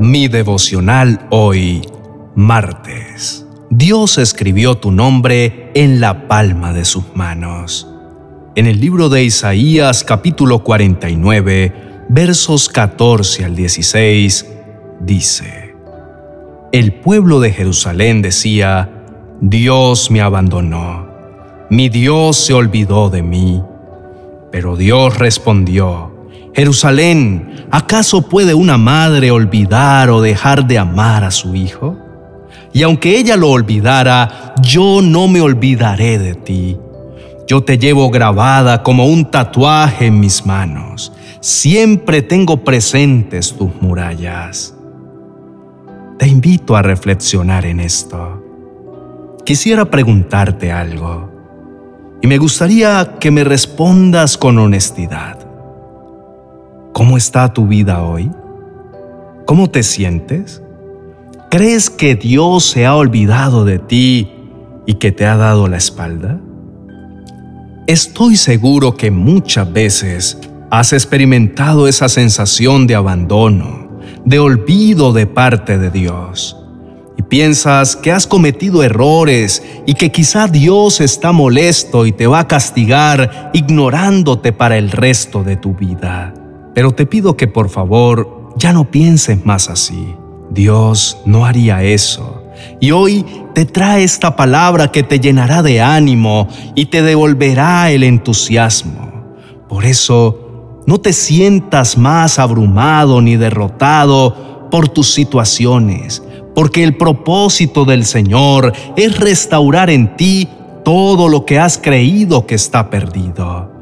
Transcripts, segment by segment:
Mi devocional hoy, martes. Dios escribió tu nombre en la palma de sus manos. En el libro de Isaías capítulo 49, versos 14 al 16, dice, El pueblo de Jerusalén decía, Dios me abandonó, mi Dios se olvidó de mí. Pero Dios respondió, Jerusalén, ¿acaso puede una madre olvidar o dejar de amar a su hijo? Y aunque ella lo olvidara, yo no me olvidaré de ti. Yo te llevo grabada como un tatuaje en mis manos. Siempre tengo presentes tus murallas. Te invito a reflexionar en esto. Quisiera preguntarte algo y me gustaría que me respondas con honestidad. ¿Cómo está tu vida hoy? ¿Cómo te sientes? ¿Crees que Dios se ha olvidado de ti y que te ha dado la espalda? Estoy seguro que muchas veces has experimentado esa sensación de abandono, de olvido de parte de Dios piensas que has cometido errores y que quizá Dios está molesto y te va a castigar ignorándote para el resto de tu vida. Pero te pido que por favor ya no pienses más así. Dios no haría eso. Y hoy te trae esta palabra que te llenará de ánimo y te devolverá el entusiasmo. Por eso, no te sientas más abrumado ni derrotado por tus situaciones porque el propósito del Señor es restaurar en ti todo lo que has creído que está perdido.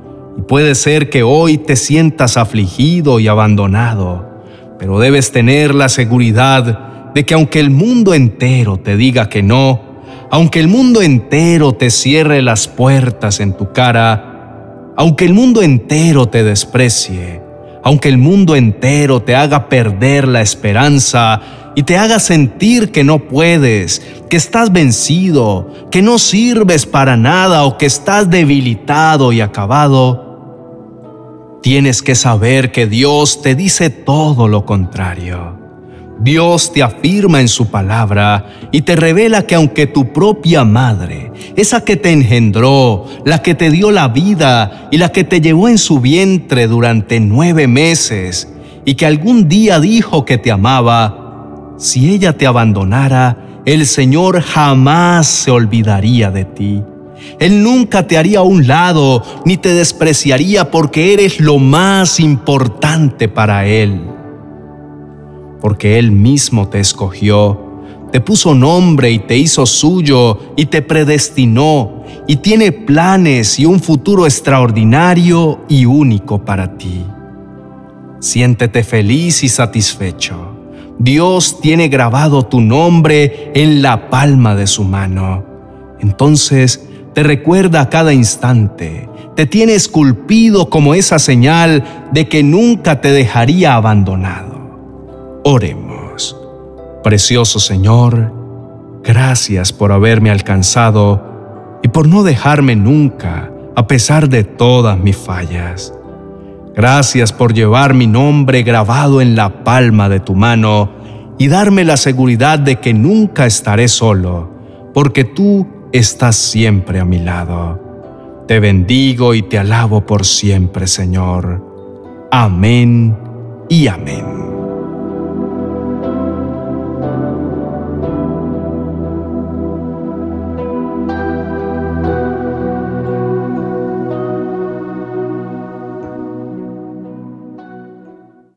Puede ser que hoy te sientas afligido y abandonado, pero debes tener la seguridad de que aunque el mundo entero te diga que no, aunque el mundo entero te cierre las puertas en tu cara, aunque el mundo entero te desprecie, aunque el mundo entero te haga perder la esperanza y te haga sentir que no puedes, que estás vencido, que no sirves para nada o que estás debilitado y acabado, tienes que saber que Dios te dice todo lo contrario. Dios te afirma en su palabra y te revela que aunque tu propia madre, esa que te engendró, la que te dio la vida y la que te llevó en su vientre durante nueve meses, y que algún día dijo que te amaba, si ella te abandonara, el Señor jamás se olvidaría de ti. Él nunca te haría a un lado ni te despreciaría porque eres lo más importante para Él. Porque Él mismo te escogió, te puso nombre y te hizo suyo y te predestinó y tiene planes y un futuro extraordinario y único para ti. Siéntete feliz y satisfecho Dios tiene grabado tu nombre en la palma de su mano. Entonces te recuerda a cada instante, te tiene esculpido como esa señal de que nunca te dejaría abandonado. Oremos. Precioso Señor, gracias por haberme alcanzado y por no dejarme nunca a pesar de todas mis fallas. Gracias por llevar mi nombre grabado en la palma de tu mano y darme la seguridad de que nunca estaré solo, porque tú estás siempre a mi lado. Te bendigo y te alabo por siempre, Señor. Amén y amén.